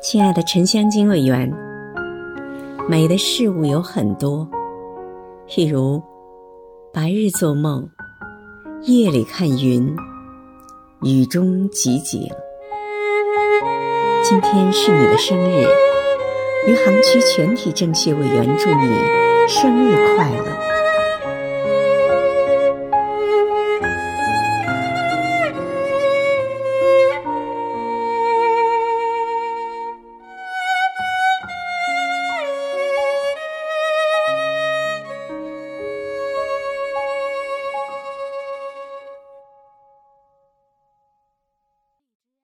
亲爱的沉香金委员，美的事物有很多，譬如白日做梦，夜里看云，雨中集景。今天是你的生日，余杭区全体政协委员祝你生日快乐。